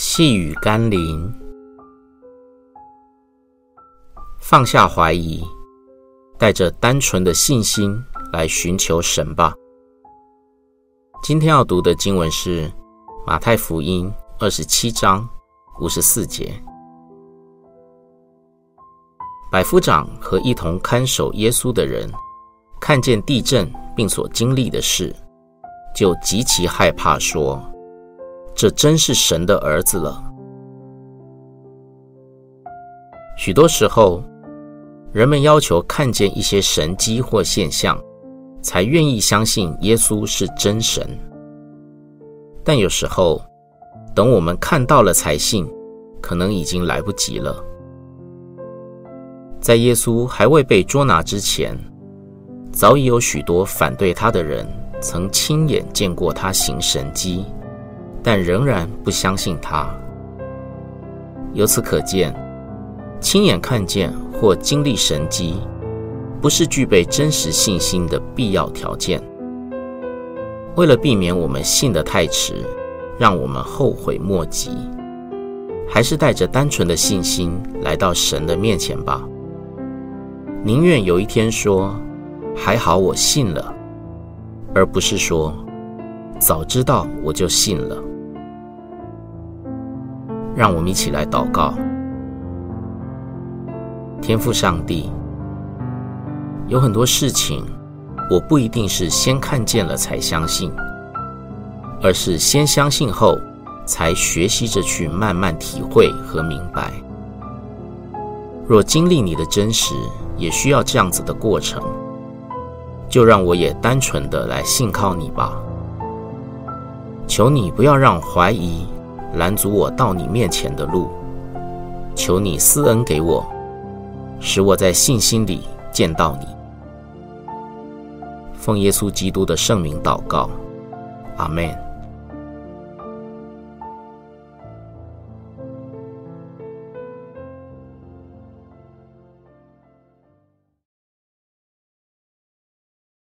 细雨甘霖，放下怀疑，带着单纯的信心来寻求神吧。今天要读的经文是马太福音二十七章五十四节。百夫长和一同看守耶稣的人，看见地震并所经历的事，就极其害怕，说。这真是神的儿子了。许多时候，人们要求看见一些神迹或现象，才愿意相信耶稣是真神。但有时候，等我们看到了才信，可能已经来不及了。在耶稣还未被捉拿之前，早已有许多反对他的人曾亲眼见过他行神迹。但仍然不相信他。由此可见，亲眼看见或经历神迹，不是具备真实信心的必要条件。为了避免我们信得太迟，让我们后悔莫及，还是带着单纯的信心来到神的面前吧。宁愿有一天说“还好我信了”，而不是说“早知道我就信了”。让我们一起来祷告。天父上帝，有很多事情，我不一定是先看见了才相信，而是先相信后，才学习着去慢慢体会和明白。若经历你的真实，也需要这样子的过程，就让我也单纯的来信靠你吧。求你不要让怀疑。拦阻我到你面前的路，求你施恩给我，使我在信心里见到你。奉耶稣基督的圣名祷告，阿门。